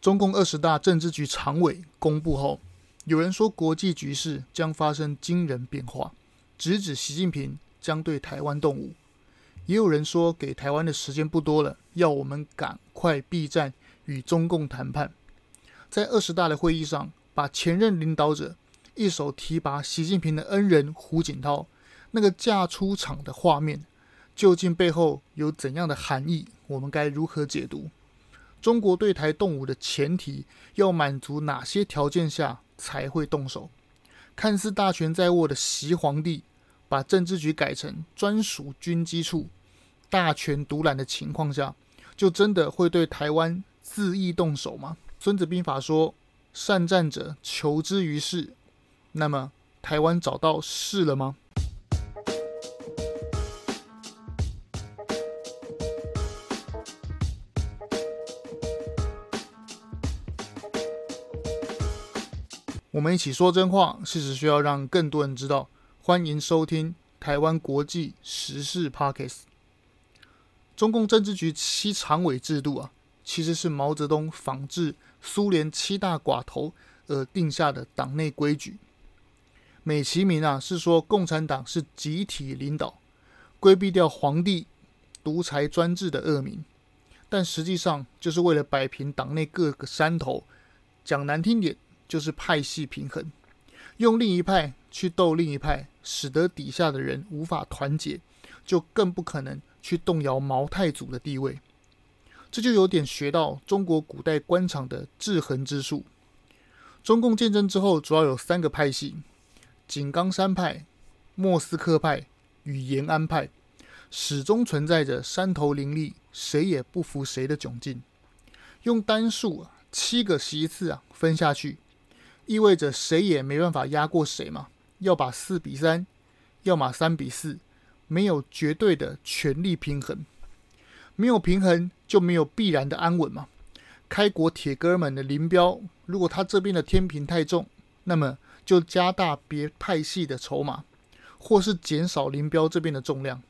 中共二十大政治局常委公布后，有人说国际局势将发生惊人变化，直指习近平将对台湾动武；也有人说给台湾的时间不多了，要我们赶快避战与中共谈判。在二十大的会议上，把前任领导者一手提拔习近平的恩人胡锦涛那个嫁出场的画面，究竟背后有怎样的含义？我们该如何解读？中国对台动武的前提要满足哪些条件下才会动手？看似大权在握的习皇帝，把政治局改成专属军机处，大权独揽的情况下，就真的会对台湾恣意动手吗？孙子兵法说：“善战者，求之于势。”那么，台湾找到势了吗？我们一起说真话，事实需要让更多人知道。欢迎收听台湾国际时事 Podcast。中共政治局七常委制度啊，其实是毛泽东仿制。苏联七大寡头而定下的党内规矩，美其名啊是说共产党是集体领导，规避掉皇帝独裁专制的恶名，但实际上就是为了摆平党内各个山头，讲难听点就是派系平衡，用另一派去斗另一派，使得底下的人无法团结，就更不可能去动摇毛太祖的地位。这就有点学到中国古代官场的制衡之术。中共建政之后，主要有三个派系：井冈山派、莫斯科派与延安派，始终存在着山头林立、谁也不服谁的窘境。用单数七个席次啊分下去，意味着谁也没办法压过谁嘛。要把四比三，要么三比四，没有绝对的权力平衡。没有平衡，就没有必然的安稳嘛。开国铁哥们的林彪，如果他这边的天平太重，那么就加大别派系的筹码，或是减少林彪这边的重量。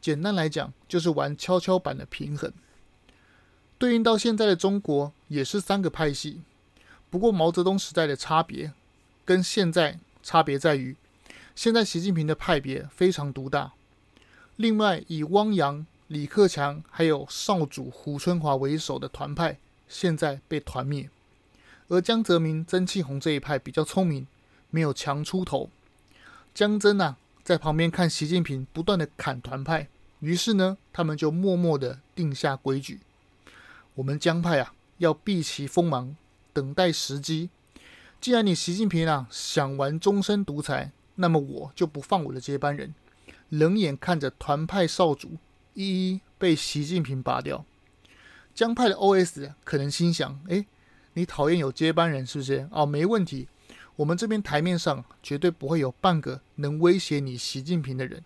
简单来讲，就是玩跷跷板的平衡。对应到现在的中国，也是三个派系。不过毛泽东时代的差别，跟现在差别在于，现在习近平的派别非常独大。另外，以汪洋。李克强还有少主胡春华为首的团派，现在被团灭，而江泽民、曾庆红这一派比较聪明，没有强出头。江曾啊，在旁边看习近平不断的砍团派，于是呢，他们就默默的定下规矩：我们江派啊，要避其锋芒，等待时机。既然你习近平啊想玩终身独裁，那么我就不放我的接班人，冷眼看着团派少主。一一被习近平拔掉，江派的 OS 可能心想：哎，你讨厌有接班人是不是？哦，没问题，我们这边台面上绝对不会有半个能威胁你习近平的人，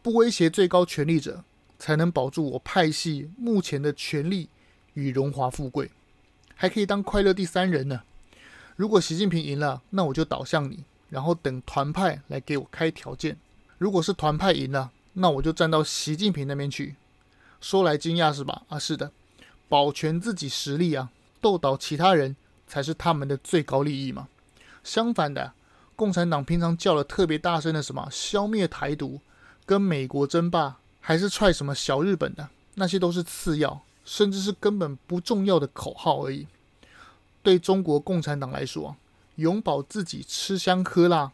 不威胁最高权力者，才能保住我派系目前的权力与荣华富贵，还可以当快乐第三人呢。如果习近平赢了，那我就倒向你，然后等团派来给我开条件。如果是团派赢了，那我就站到习近平那边去，说来惊讶是吧？啊，是的，保全自己实力啊，斗倒其他人才是他们的最高利益嘛。相反的，共产党平常叫了特别大声的什么消灭台独、跟美国争霸，还是踹什么小日本的，那些都是次要，甚至是根本不重要的口号而已。对中国共产党来说，永保自己吃香喝辣，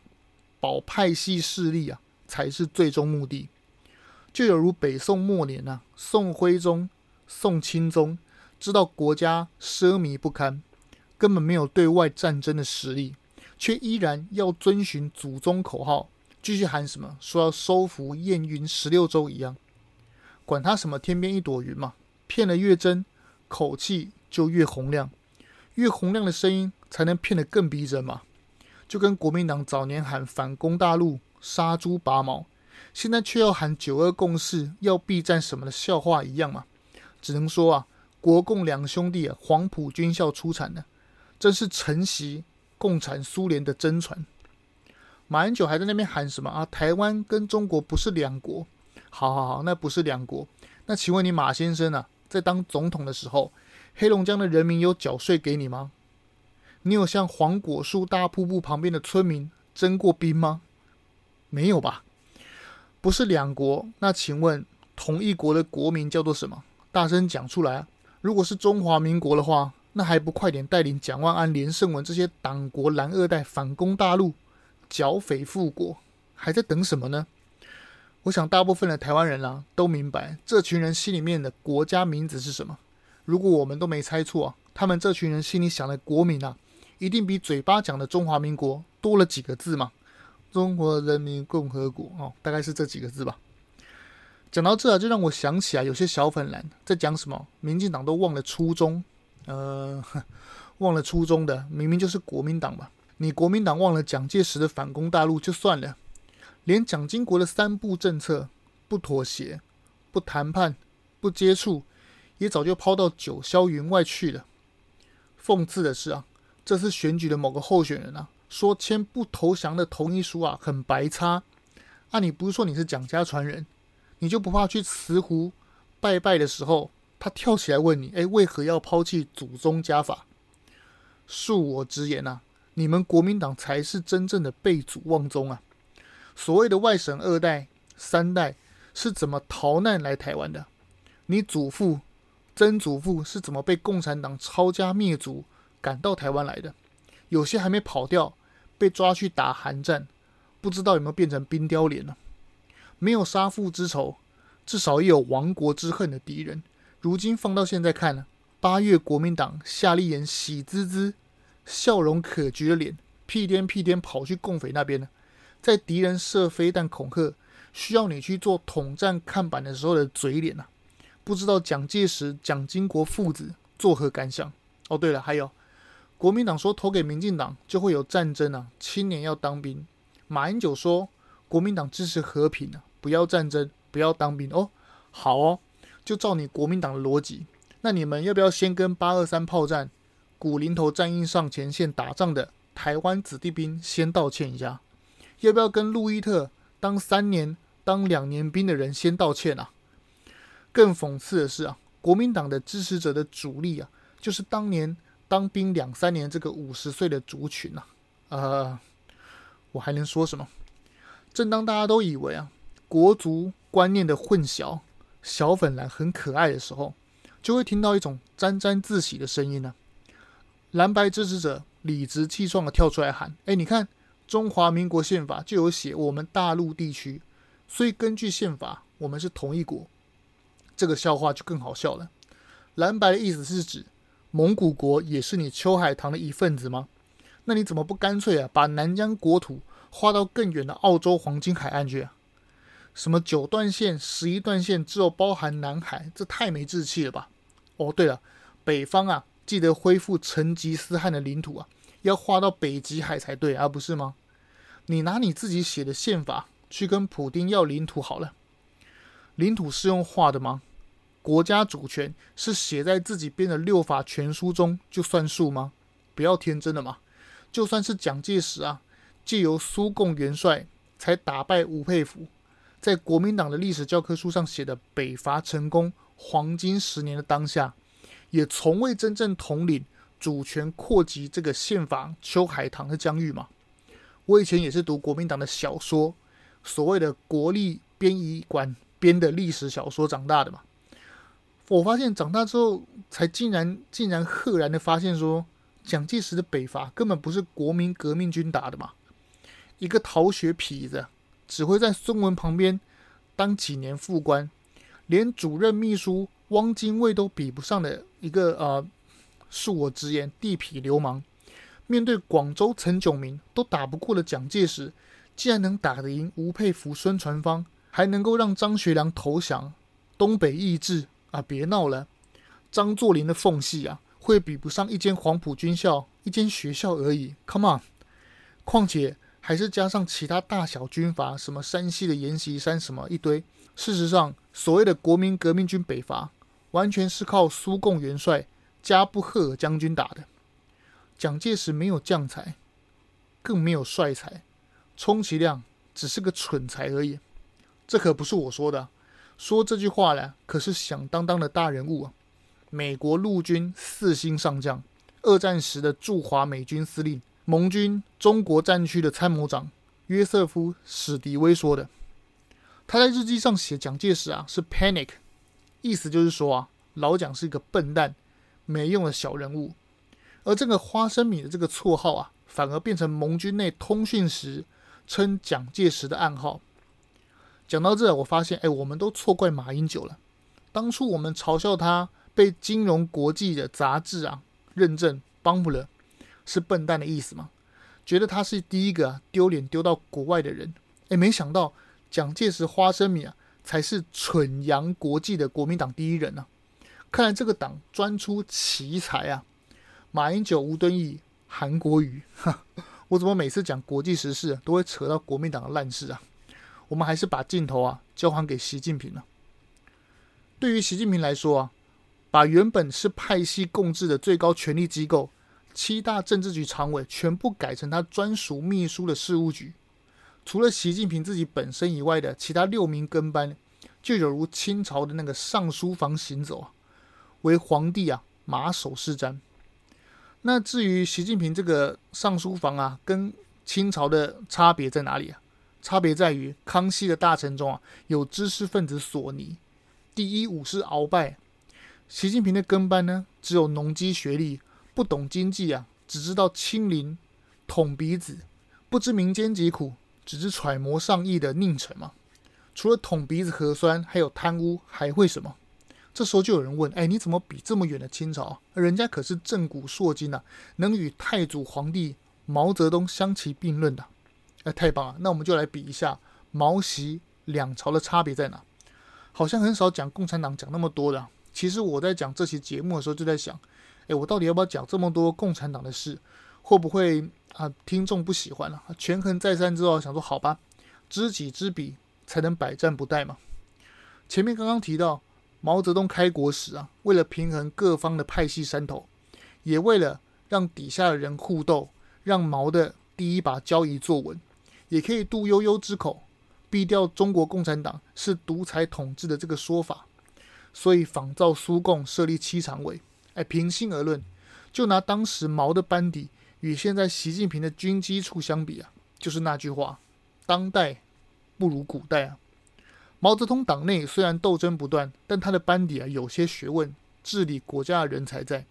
保派系势力啊，才是最终目的。就有如北宋末年呐、啊，宋徽宗、宋钦宗知道国家奢靡不堪，根本没有对外战争的实力，却依然要遵循祖宗口号，继续喊什么说要收复燕云十六州一样，管他什么天边一朵云嘛，骗得越真，口气就越洪亮，越洪亮的声音才能骗得更逼真嘛，就跟国民党早年喊反攻大陆、杀猪拔毛。现在却要喊九二共识，要避战什么的笑话一样嘛？只能说啊，国共两兄弟啊，黄埔军校出产的，真是承袭共产苏联的真传。马英九还在那边喊什么啊？台湾跟中国不是两国。好好好，那不是两国。那请问你马先生啊，在当总统的时候，黑龙江的人民有缴税给你吗？你有向黄果树大瀑布旁边的村民征过兵吗？没有吧？不是两国，那请问同一国的国民叫做什么？大声讲出来啊！如果是中华民国的话，那还不快点带领蒋万安、连胜文这些党国蓝二代反攻大陆，剿匪复国，还在等什么呢？我想大部分的台湾人啊都明白，这群人心里面的国家名字是什么。如果我们都没猜错，他们这群人心里想的国民啊，一定比嘴巴讲的中华民国多了几个字嘛。中华人民共和国哦，大概是这几个字吧。讲到这啊，就让我想起来，有些小粉蓝在讲什么，民进党都忘了初衷，呃，忘了初衷的，明明就是国民党嘛？你国民党忘了蒋介石的反攻大陆就算了，连蒋经国的三不政策，不妥协、不谈判、不接触，也早就抛到九霄云外去了。讽刺的是啊，这次选举的某个候选人啊，说签不投降的同意书啊，很白差。啊，你不是说你是蒋家传人？你就不怕去慈湖拜拜的时候，他跳起来问你：“哎，为何要抛弃祖宗家法？”恕我直言呐，你们国民党才是真正的背祖忘宗啊！所谓的外省二代、三代是怎么逃难来台湾的？你祖父、曾祖父是怎么被共产党抄家灭族赶到台湾来的？有些还没跑掉，被抓去打韩战，不知道有没有变成冰雕连呢？没有杀父之仇，至少也有亡国之恨的敌人。如今放到现在看呢，八月国民党夏立言喜滋滋、笑容可掬的脸，屁颠屁颠跑去共匪那边呢，在敌人射飞弹恐吓，需要你去做统战看板的时候的嘴脸呐、不知道蒋介石、蒋经国父子作何感想？哦，对了，还有国民党说投给民进党就会有战争啊，青年要当兵。马英九说国民党支持和平啊。不要战争，不要当兵哦。好哦，就照你国民党的逻辑，那你们要不要先跟八二三炮战、古林头战役上前线打仗的台湾子弟兵先道歉一下？要不要跟路易特当三年、当两年兵的人先道歉啊？更讽刺的是啊，国民党的支持者的主力啊，就是当年当兵两三年这个五十岁的族群呐。呃，我还能说什么？正当大家都以为啊。国足观念的混淆，小粉蓝很可爱的时候，就会听到一种沾沾自喜的声音呢、蓝白支持者理直气壮的跳出来喊：“哎，你看中华民国宪法就有写我们大陆地区，所以根据宪法，我们是同一国。”这个笑话就更好笑了。蓝白的意思是指蒙古国也是你秋海棠的一份子吗？那你怎么不干脆啊，把南疆国土划到更远的澳洲黄金海岸去啊？什么九段线、十一段线，只有包含南海，这太没志气了吧？哦，对了，北方啊，记得恢复成吉思汗的领土啊，要划到北极海才对，而、啊、不是吗？你拿你自己写的宪法去跟普丁要领土好了，领土是用画的吗？国家主权是写在自己编的六法全书中就算数吗？不要天真了嘛！就算是蒋介石啊，借由苏共元帅才打败吴佩孚。在国民党的历史教科书上写的北伐成功黄金十年的当下，也从未真正统领主权扩及这个宪法秋海棠的疆域嘛。我以前也是读国民党的小说，所谓的国立编译馆编的历史小说长大的嘛。我发现长大之后，才竟然竟然赫然的发现说，蒋介石的北伐根本不是国民革命军打的嘛，一个逃学痞子。只会在孙文旁边当几年副官，连主任秘书汪精卫都比不上的一个呃，恕我直言，地痞流氓。面对广州陈炯明都打不过的蒋介石，竟然能打得赢吴佩孚、孙传芳，还能够让张学良投降，东北易帜啊！别闹了，张作霖的缝隙啊，会比不上一间黄埔军校、一间学校而已。Come on，况且。还是加上其他大小军阀，什么山西的阎锡山，什么一堆。事实上，所谓的国民革命军北伐，完全是靠苏共元帅加布赫尔将军打的。蒋介石没有将才，更没有帅才，充其量只是个蠢才而已。这可不是我说的，说这句话呢，可是响当当的大人物啊。美国陆军四星上将，二战时的驻华美军司令，盟军中国战区的参谋长约瑟夫·史迪威说的。他在日记上写蒋介石啊是 panic，意思就是说啊老蒋是一个笨蛋、没用的小人物，而这个花生米的这个绰号啊，反而变成盟军内通讯时称蒋介石的暗号。讲到这，我发现，哎，我们都错怪马英九了。当初我们嘲笑他被金融国际的杂志啊认证 bumper 是笨蛋的意思吗？觉得他是第一个丢脸丢到国外的人。哎，没想到蒋介石花生米啊才是蠢洋国际的国民党第一人呢、看来这个党专出奇才啊！马英九、吴敦义、韩国瑜，我怎么每次讲国际时事都会扯到国民党的烂事啊？我们还是把镜头啊交还给习近平了。对于习近平来说啊，把原本是派系共治的最高权力机构七大政治局常委全部改成他专属秘书的事务局，除了习近平自己本身以外的其他六名跟班，就有如清朝的那个尚书房行走啊，为皇帝啊马首是瞻。那至于习近平这个上书房啊，跟清朝的差别在哪里啊？差别在于康熙的大臣中啊，有知识分子索尼。第一武士鳌拜，习近平的跟班呢，只有农机学历，不懂经济啊，只知道亲临捅鼻子，不知民间疾苦，只知揣摩上意的佞臣嘛。除了捅鼻子核酸，还有贪污，还会什么？这时候就有人问：哎，你怎么比这么远的清朝？人家可是震古烁今啊，能与太祖皇帝毛泽东相提并论的。哎，太棒了！那我们就来比一下毛习两朝的差别在哪？好像很少讲共产党讲那么多的。其实我在讲这期节目的时候就在想，哎，我到底要不要讲这么多共产党的事？会不会啊听众不喜欢了？权衡再三之后，想说好吧，知己知彼才能百战不殆嘛。前面刚刚提到毛泽东开国时啊，为了平衡各方的派系山头，也为了让底下的人互斗，让毛的第一把交椅坐稳，也可以杜悠悠之口。毙掉中国共产党是独裁统治的这个说法，所以仿照苏共设立七常委。哎，平心而论，就拿当时毛的班底与现在习近平的军机处相比啊，就是那句话：当代不如古代啊。毛泽东党内虽然斗争不断，但他的班底啊有些学问，治理国家的人才在。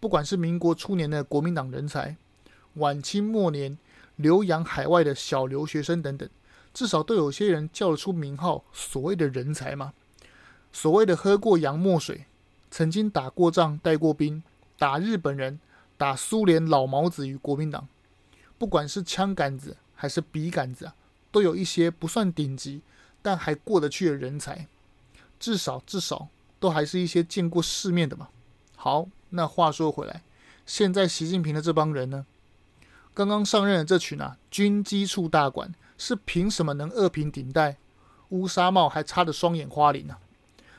不管是民国初年的国民党人才，晚清末年留洋海外的小留学生等等。至少都有些人叫得出名号，所谓的人才嘛，所谓的喝过洋墨水，曾经打过仗、带过兵，打日本人、打苏联老毛子与国民党，不管是枪杆子还是笔杆子啊，都有一些不算顶级，但还过得去的人才，至少至少都还是一些见过世面的嘛。好，那话说回来，现在习近平的这帮人呢，刚刚上任的这群啊，军机处大管。是凭什么能二品顶戴乌纱帽还插着双眼花翎呢？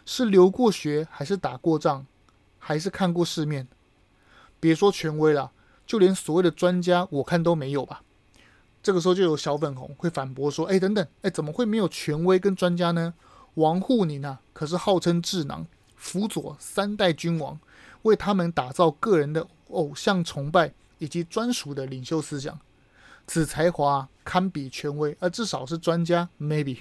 是留过学还是打过仗，还是看过世面？别说权威了，就连所谓的专家，我看都没有吧。这个时候就有小粉红会反驳说：“哎，等等，哎，怎么会没有权威跟专家呢？王沪宁啊，可是号称智囊，辅佐三代君王，为他们打造个人的偶像崇拜以及专属的领袖思想。”此才华堪比权威，而至少是专家。Maybe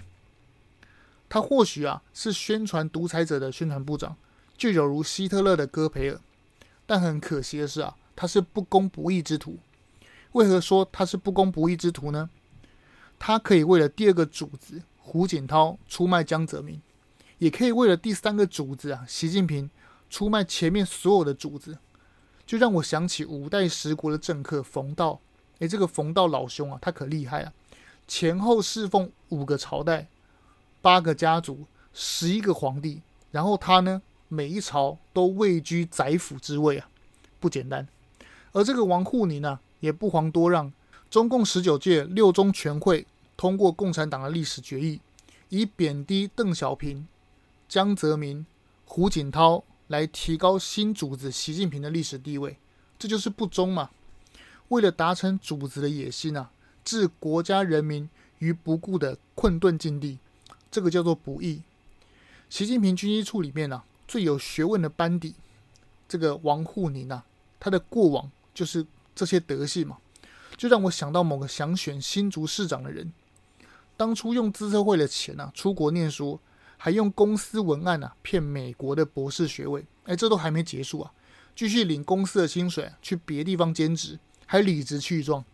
他或许啊是宣传独裁者的宣传部长，就有如希特勒的戈培尔。但很可惜的是啊，他是不公不义之徒。为何说他是不公不义之徒呢？他可以为了第二个主子胡锦涛出卖江泽民，也可以为了第三个主子啊习近平出卖前面所有的主子。就让我想起五代十国的政客冯道。诶，这个冯道老兄啊，他可厉害啊！前后侍奉五个朝代、八个家族、十一个皇帝，然后他呢，每一朝都位居宰辅之位啊，不简单。而这个王沪宁呢，也不遑多让。中共十九届六中全会通过共产党的历史决议，以贬低邓小平、江泽民、胡锦涛来提高新主子习近平的历史地位，这就是不忠嘛。为了达成主子的野心啊，置国家人民于不顾的困顿境地，这个叫做不义。习近平军医处里面啊，最有学问的班底，这个王沪宁啊，他的过往就是这些德性嘛，就让我想到某个想选新竹市长的人，当初用资策会的钱啊出国念书，还用公司文案啊骗美国的博士学位，哎，这都还没结束啊，继续领公司的薪水，去别地方兼职，还理直气壮，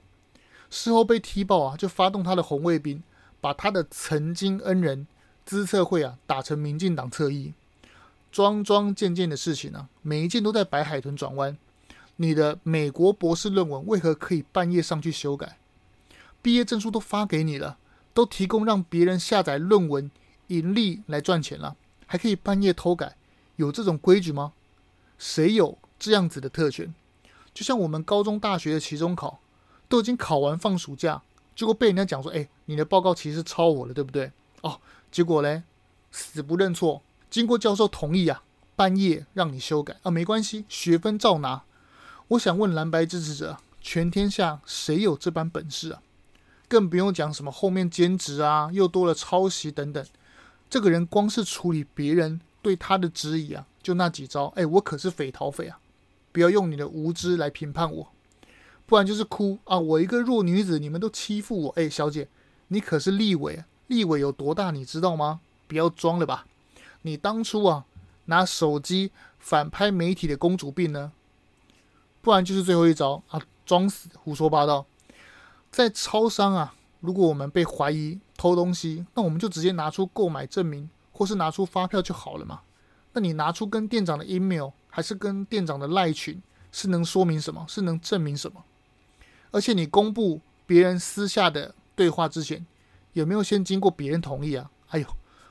事后被踢爆啊，就发动他的红卫兵，把他的曾经恩人资策会啊打成民进党侧翼。桩桩件件的事情啊，每一件都在白海豚转弯。你的美国博士论文为何可以半夜上去修改？毕业证书都发给你了，都提供让别人下载论文盈利来赚钱了，还可以半夜偷改？有这种规矩吗？谁有这样子的特权？就像我们高中、大学的期中考，都已经考完放暑假，结果被人家讲说：“哎，你的报告其实抄我了，对不对？”哦，结果嘞，死不认错。经过教授同意啊，半夜让你修改啊，没关系，学分照拿。我想问蓝白支持者，全天下谁有这般本事啊？更不用讲什么后面兼职啊，又多了抄袭等等。这个人光是处理别人对他的质疑啊，就那几招。哎，我可是匪逃匪啊！不要用你的无知来评判我，不然就是哭啊！我一个弱女子，你们都欺负我。哎，小姐，你可是立委，立委有多大，你知道吗？不要装了吧！你当初啊，拿手机反拍媒体的公主病呢？不然就是最后一招啊，装死胡说八道。在超商啊，如果我们被怀疑偷东西，那我们就直接拿出购买证明，或是拿出发票就好了嘛。那你拿出跟店长的 email，还是跟店长的赖群，是能说明什么？是能证明什么？而且你公布别人私下的对话之前，有没有先经过别人同意啊？哎呦！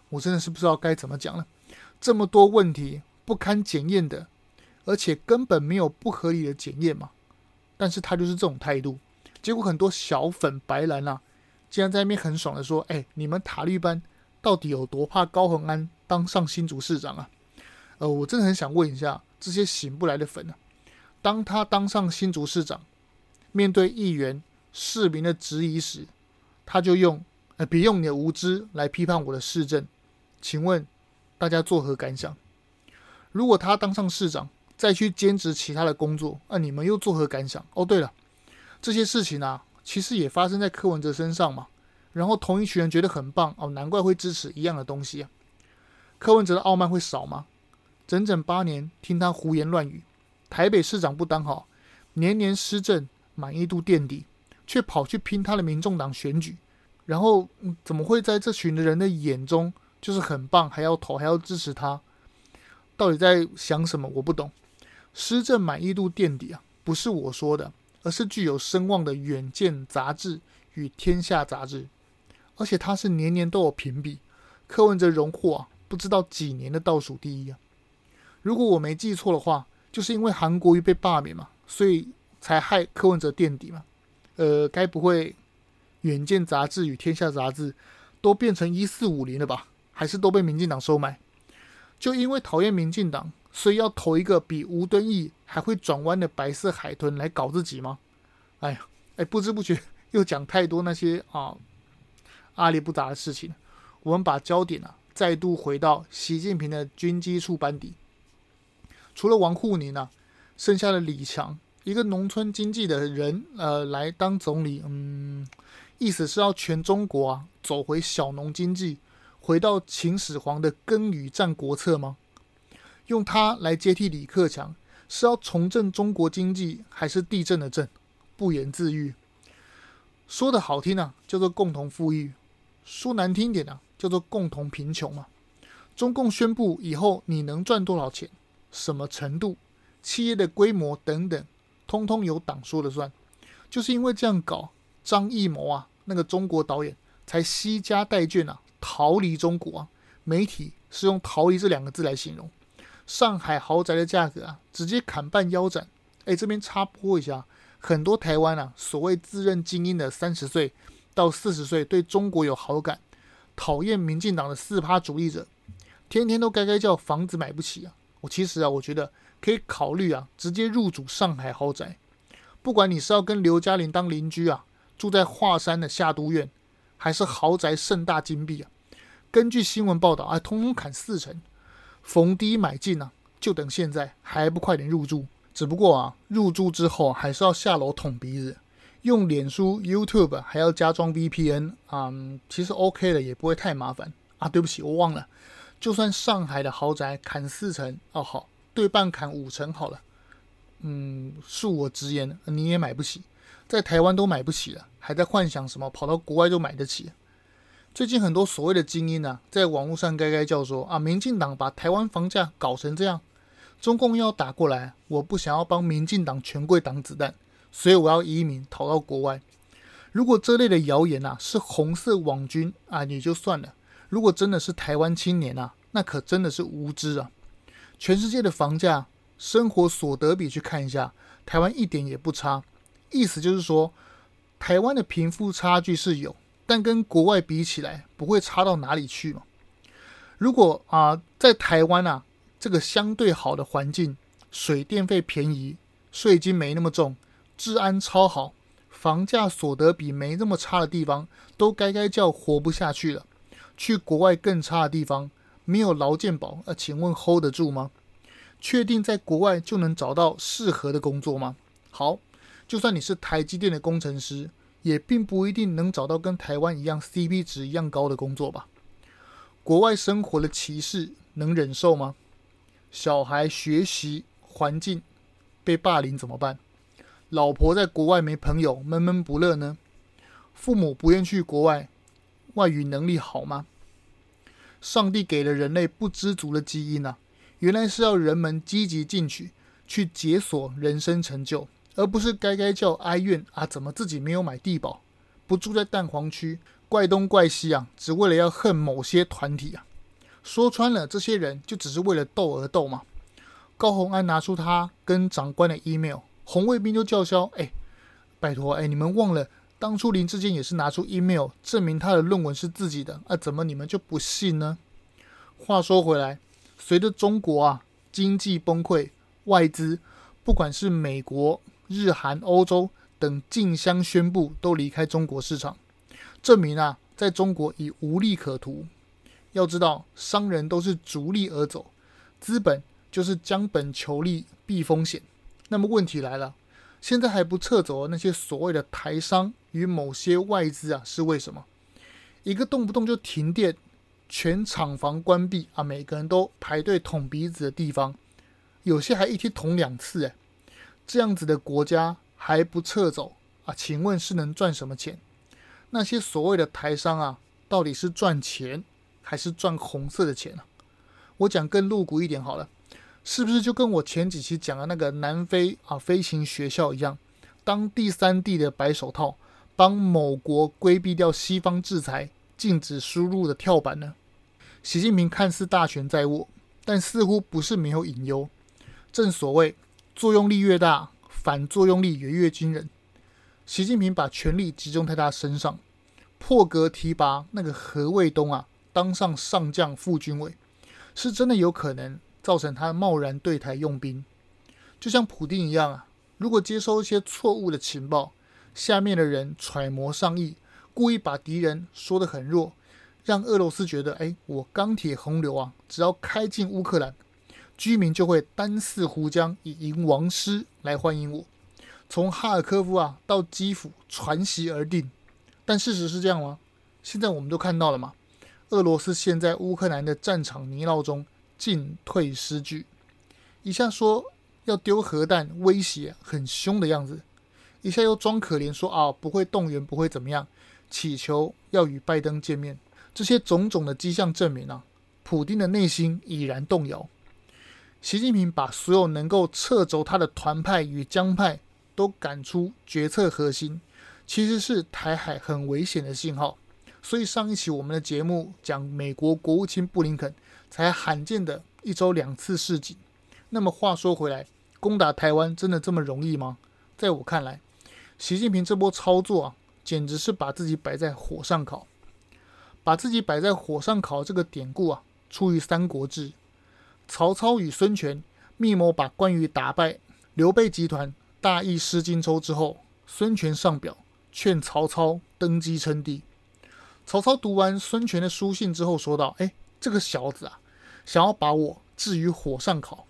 我真的是不知道该怎么讲了，这么多问题不堪检验的，而且根本没有不合理的检验嘛。但是他就是这种态度，结果很多小粉白蓝啊，竟然在那边很爽的说：“哎，你们塔绿班到底有多怕高恒安当上新竹市长啊？”呃，我真的很想问一下这些醒不来的粉啊，当他当上新竹市长，面对议员、市民的质疑时，他就用“呃，别用你的无知来批判我的市政。”请问大家作何感想？如果他当上市长，再去兼职其他的工作，那、你们又作何感想？哦，对了，这些事情啊，其实也发生在柯文哲身上嘛。然后同一群人觉得很棒哦，难怪会支持一样的东西啊。柯文哲的傲慢会少吗？整整八年听他胡言乱语，台北市长不当好，年年施政满意度垫底，却跑去拼他的民众党选举，然后、嗯、怎么会在这群的人的眼中？就是很棒，还要投，还要支持他，到底在想什么？我不懂。施政满意度垫底啊，不是我说的，而是具有声望的《远见》杂志与《天下》杂志，而且他是年年都有评比，柯文哲荣获啊，不知道几年的倒数第一啊。如果我没记错的话，就是因为韩国瑜被罢免嘛，所以才害柯文哲垫底嘛。呃，该不会《远见》杂志与《天下》杂志都变成一四五零了吧？还是都被民进党收买，就因为讨厌民进党，所以要投一个比吴敦义还会转弯的白色海豚来搞自己吗？哎呀，哎，不知不觉又讲太多那些啊阿里不达的事情。我们把焦点啊再度回到习近平的军机处班底，除了王沪宁啊，剩下的李强，一个农村经济的人，呃，来当总理，嗯，意思是要全中国啊走回小农经济。回到秦始皇的耕与战国策吗？用它来接替李克强，是要重振中国经济，还是地震的震？不言自喻。说的好听啊，叫做共同富裕；说难听点啊，叫做共同贫穷嘛。中共宣布以后你能赚多少钱、什么程度、企业的规模等等，通通由党说了算。就是因为这样搞，张艺谋啊，那个中国导演才惜家带眷啊。逃离中国啊！媒体是用“逃离”这两个字来形容。上海豪宅的价格啊，直接砍半腰斩。哎，这边插播一下，很多台湾啊，所谓自认精英的三十岁到四十岁，对中国有好感，讨厌民进党的四趴主义者，天天都该该叫房子买不起啊！我其实啊，我觉得可以考虑啊，直接入主上海豪宅。不管你是要跟刘嘉玲当邻居啊，住在华山的夏都苑，还是豪宅盛大金碧啊。根据新闻报道，啊，通通砍四成，逢低买进啊，就等现在，还不快点入住？只不过啊，入住之后还是要下楼捅鼻子，用脸书、YouTube 还要加装 VPN 啊、其实 OK 的，也不会太麻烦啊。对不起，我忘了，就算上海的豪宅砍四成哦，好，对半砍五成好了。嗯，恕我直言，你也买不起，在台湾都买不起了，还在幻想什么跑到国外就买得起？最近很多所谓的精英啊，在网络上该该叫说啊，民进党把台湾房价搞成这样，中共要打过来，我不想要帮民进党权贵挡子弹，所以我要移民逃到国外。如果这类的谣言啊是红色网军啊，也就算了；如果真的是台湾青年啊，那可真的是无知啊！全世界的房价、生活所得比去看一下，台湾一点也不差。意思就是说，台湾的贫富差距是有。但跟国外比起来，不会差到哪里去嘛。如果啊、在台湾啊，这个相对好的环境，水电费便宜，税金没那么重，治安超好，房价所得比没那么差的地方，都该该叫活不下去了。去国外更差的地方，没有劳健保，呃，请问 hold 得住吗？确定在国外就能找到适合的工作吗？好，就算你是台积电的工程师。也并不一定能找到跟台湾一样 CP 值一样高的工作吧？国外生活的歧视能忍受吗？小孩学习环境被霸凌怎么办？老婆在国外没朋友，闷闷不乐呢？父母不愿去国外，外语能力好吗？上帝给了人类不知足的基因啊，原来是要人们积极进取，去解锁人生成就。而不是该该叫哀怨啊！怎么自己没有买地保，不住在蛋黄区，怪东怪西啊！只为了要恨某些团体啊！说穿了，这些人就只是为了斗而斗嘛。高洪安拿出他跟长官的 email，红卫兵就叫嚣：“哎，拜托，哎，你们忘了当初林志坚也是拿出 email 证明他的论文是自己的啊？怎么你们就不信呢？”话说回来，随着中国啊经济崩溃，外资不管是美国。日韩、欧洲等竞相宣布都离开中国市场，证明啊，在中国已无利可图。要知道，商人都是逐利而走，资本就是将本求利、避风险。那么问题来了，现在还不撤走那些所谓的台商与某些外资啊，是为什么？一个动不动就停电、全厂房关闭啊，每个人都排队捅鼻子的地方，有些还一天捅两次，哎。这样子的国家还不撤走啊？请问是能赚什么钱？那些所谓的台商啊，到底是赚钱还是赚红色的钱啊？我讲更露骨一点好了，是不是就跟我前几期讲的那个南非啊飞行学校一样，当第三地的白手套，帮某国规避掉西方制裁、禁止输入的跳板呢？习近平看似大权在握，但似乎不是没有隐忧。正所谓。作用力越大，反作用力也越惊人。习近平把权力集中在他身上，破格提拔那个何卫东啊，当上上将副军委，是真的有可能造成他贸然对台用兵。就像普丁一样啊，如果接收一些错误的情报，下面的人揣摩上意，故意把敌人说得很弱，让俄罗斯觉得，哎，我钢铁洪流啊，只要开进乌克兰。居民就会单似壶浆，以迎王师来欢迎我。从哈尔科夫啊到基辅，传习而定。但事实是这样吗？现在我们都看到了嘛。俄罗斯现在乌克兰的战场泥淖中进退失据，一下说要丢核弹威胁很凶的样子，一下又装可怜说啊不会动员不会怎么样，祈求要与拜登见面。这些种种的迹象证明啊，普丁的内心已然动摇。习近平把所有能够掣肘他的团派与江派都赶出决策核心，其实是台海很危险的信号。所以上一期我们的节目讲美国国务卿布林肯才罕见的一周两次示警。那么话说回来，攻打台湾真的这么容易吗？在我看来，习近平这波操作啊，简直是把自己摆在火上烤。把自己摆在火上烤这个典故啊，出于《三国志》。曹操与孙权密谋把关羽打败，刘备集团大意失荆州之后，孙权上表劝曹操登基称帝。曹操读完孙权的书信之后，说道：“哎，这个小子啊，想要把我置于火上烤。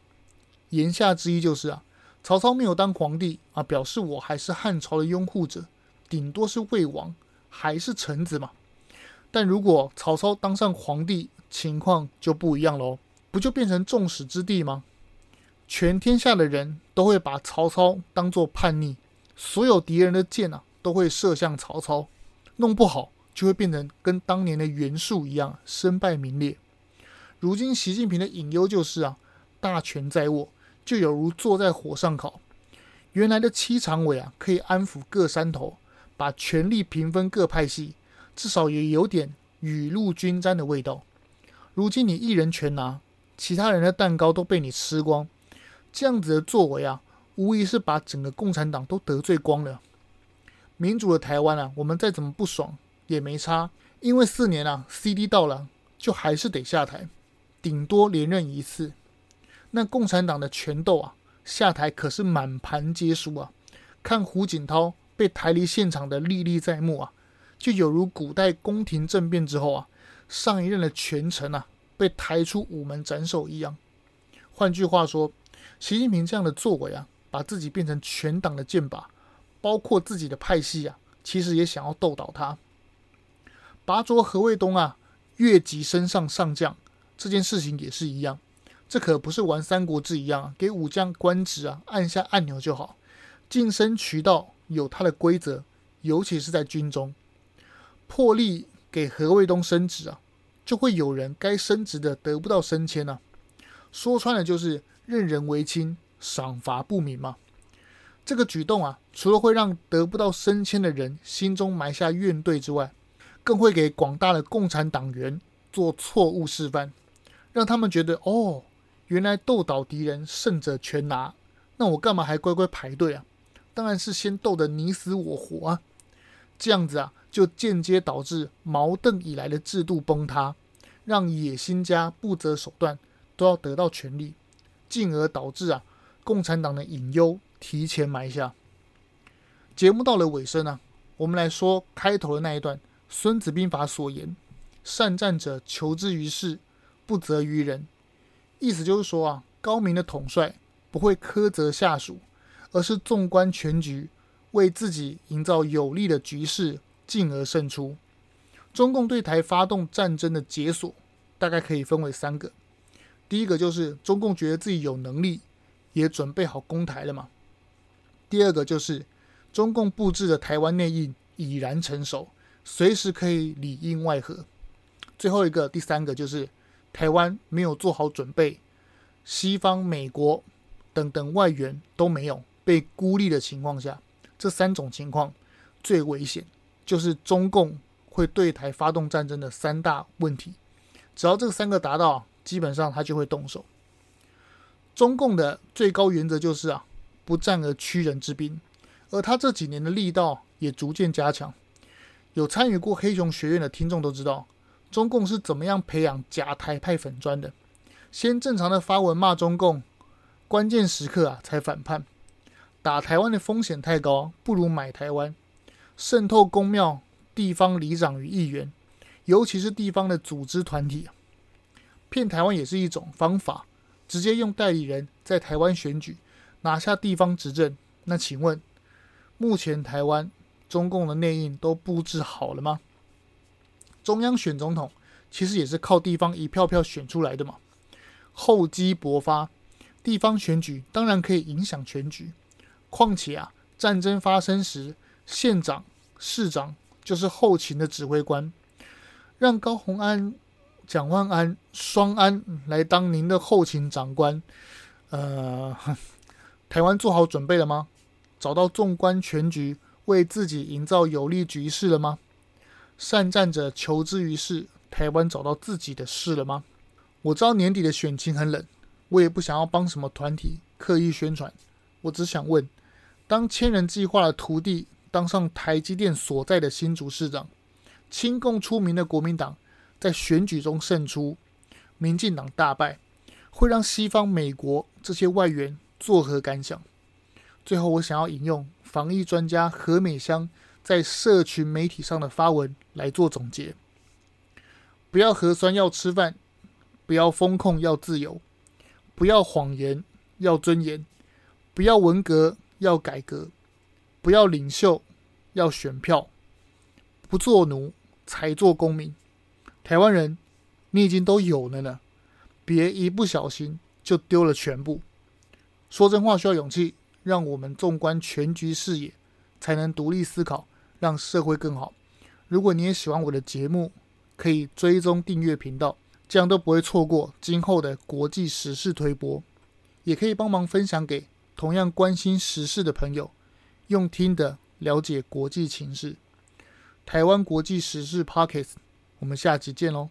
言下之意就是啊，曹操没有当皇帝啊，表示我还是汉朝的拥护者，顶多是魏王，还是臣子嘛。但如果曹操当上皇帝，情况就不一样喽，不就变成众矢之的吗？全天下的人都会把曹操当作叛逆，所有敌人的箭啊都会射向曹操，弄不好就会变成跟当年的袁术一样，身败名裂。如今习近平的隐忧就是啊，大权在握，就有如坐在火上烤。原来的七常委啊，可以安抚各山头，把权力平分各派系。至少也有点雨露均沾的味道。如今你一人全拿，其他人的蛋糕都被你吃光，这样子的作为啊，无疑是把整个共产党都得罪光了。民主的台湾啊，我们再怎么不爽也没差，因为四年啊，CD 到了就还是得下台，顶多连任一次。那共产党的权斗啊，下台可是满盘皆输啊！看胡锦涛被抬离现场的历历在目啊！就有如古代宫廷政变之后啊，上一任的权臣啊被抬出午门斩首一样。换句话说，习近平这样的作为啊，把自己变成全党的箭靶，包括自己的派系啊，其实也想要斗倒他。拔擢何卫东啊，越级升上上将这件事情也是一样，这可不是玩三国志一样，啊给武将官职啊，按下按钮就好。晋升渠道有它的规则，尤其是在军中。破例给何卫东升职啊，就会有人该升职的得不到升迁啊。说穿了就是任人唯亲，赏罚不明嘛。这个举动啊，除了会让得不到升迁的人心中埋下怨怼之外，更会给广大的共产党员做错误示范，让他们觉得哦，原来斗倒敌人胜者全拿，那我干嘛还乖乖排队啊？当然是先斗得你死我活啊。这样子啊。就间接导致毛邓以来的制度崩塌，让野心家不择手段都要得到权力，进而导致啊共产党的隐忧提前埋下。节目到了尾声啊，我们来说开头的那一段《孙子兵法》所言：“善战者，求之于事，不责于人。”意思就是说啊，高明的统帅不会苛责下属，而是纵观全局，为自己营造有利的局势。进而胜出。中共对台发动战争的解锁，大概可以分为三个。第一个就是中共觉得自己有能力，也准备好攻台了嘛。第二个就是中共布置的台湾内应已然成熟，随时可以里应外合。最后一个，第三个就是台湾没有做好准备，西方、美国等等外援都没有被孤立的情况下，这三种情况最危险。就是中共会对台发动战争的三大问题，只要这三个达到，基本上他就会动手。中共的最高原则就是啊，不战而屈人之兵，而他这几年的力道也逐渐加强。有参与过黑熊学院的听众都知道，中共是怎么样培养假台派粉砖的，先正常的发文骂中共，关键时刻啊才反叛。打台湾的风险太高，不如买台湾。渗透公庙、地方里长与议员，尤其是地方的组织团体，骗台湾也是一种方法。直接用代理人在台湾选举，拿下地方执政。那请问，目前台湾中共的内应都布置好了吗？中央选总统其实也是靠地方一票票选出来的嘛。厚积薄发，地方选举当然可以影响全局。况且啊，战争发生时，县长、市长就是后勤的指挥官，让高虹安、蒋万安双安来当您的后勤长官。呃，台湾做好准备了吗？找到纵观全局、为自己营造有利局势了吗？善战者求之于事，台湾找到自己的事了吗？我知道年底的选情很冷，我也不想要帮什么团体刻意宣传，我只想问：当千人计划的徒弟。当上台积电所在的新竹市长，亲共出名的国民党在选举中胜出，民进党大败，会让西方、美国这些外援作何感想？最后，我想要引用防疫专家何美香在社群媒体上的发文来做总结：不要核酸要吃饭，不要风控要自由，不要谎言，要尊严；不要文革，要改革；不要领袖，要选票；不做奴，才做公民。台湾人，你已经都有了呢，别一不小心就丢了全部。说真话需要勇气，让我们纵观全局视野，才能独立思考，让社会更好。如果你也喜欢我的节目，可以追踪订阅频道，这样都不会错过今后的国际时事推播。也可以帮忙分享给同样关心时事的朋友，用听的了解国际情势。台湾国际时事 Podcast，我们下集见喽。